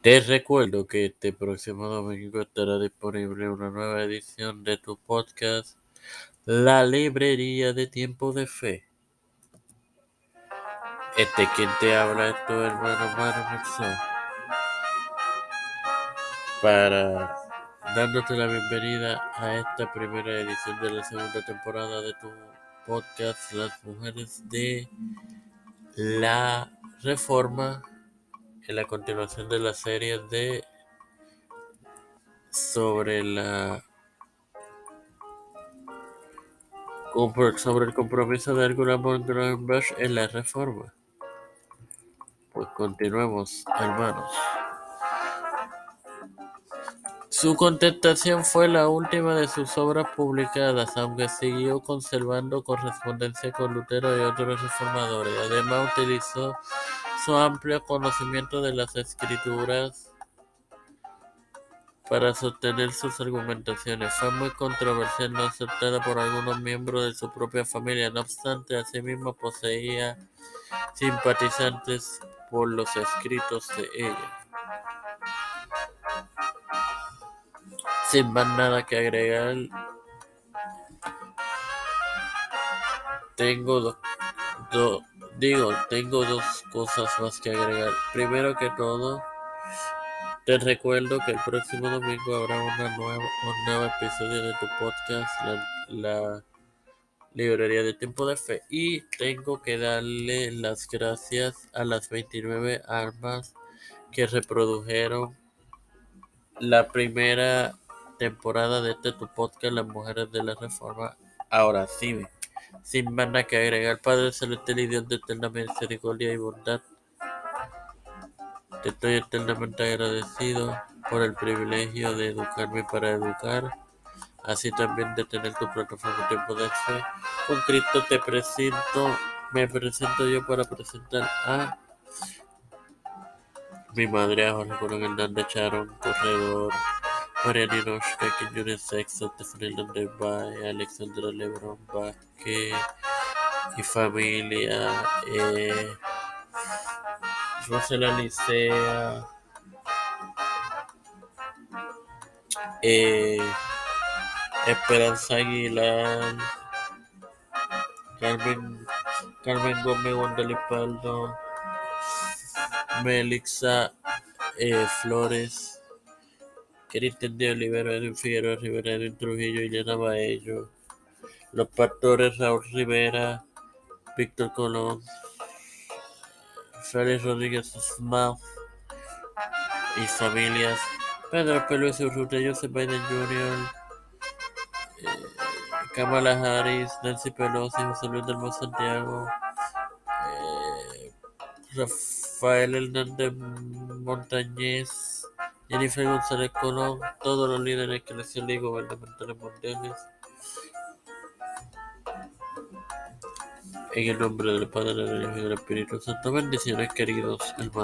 Te recuerdo que este próximo domingo estará disponible una nueva edición de tu podcast, La Librería de Tiempo de Fe. Este quien te habla es tu hermano Mixon. Para dándote la bienvenida a esta primera edición de la segunda temporada de tu podcast, Las Mujeres de la Reforma en la continuación de la serie de sobre la sobre el compromiso de Angela Bush en la reforma. Pues continuemos, hermanos. Su contestación fue la última de sus obras publicadas, aunque siguió conservando correspondencia con Lutero y otros reformadores. Además, utilizó su amplio conocimiento de las escrituras para sostener sus argumentaciones. Fue muy controversial, no aceptada por algunos miembros de su propia familia. No obstante, asimismo poseía simpatizantes por los escritos de ella. Sin más nada que agregar, tengo dos, digo, tengo dos cosas más que agregar. Primero que todo, te recuerdo que el próximo domingo habrá una nueva, un nuevo episodio de tu podcast, la, Librería de Tiempo de Fe. Y tengo que darle las gracias a las 29 armas que reprodujeron la primera temporada de este tu podcast, Las Mujeres de la Reforma. Ahora sí, sin más nada que agregar, Padre Celestial y Dios de eterna misericordia y bondad. Te estoy eternamente agradecido por el privilegio de educarme para educar, así también de tener tu plataforma Tiempo de Fe. Con Cristo te presento, me presento yo para presentar a mi madre, a Jorge Colón Hernández Charon, corredor. Marianinoshka Quiñones Sexo, Stephanie Bay, Alexandra Lebron Vázquez y familia, eh, Rosela Licea, eh, Esperanza Aguilar, Carmen, Carmen Gómez Guandalipaldo, Melixa eh, Flores, Cristian de Olivero, Edwin Figueroa Rivera, Edwin Trujillo, Ileana Baello, Los Pastores, Raúl Rivera, Víctor Colón, Félix Rodríguez Smith y familias, Pedro Pérez Urrutia, Joseph Biden Jr., eh, Kamala Harris, Nancy Pelosi, José Luis del Santiago, eh, Rafael Hernández Montañez, Jennifer González Colón, todos los líderes eclesiales y gubernamentales mundiales. En el nombre del Padre, del Hijo y del Espíritu Santo, bendiciones queridos hermanos.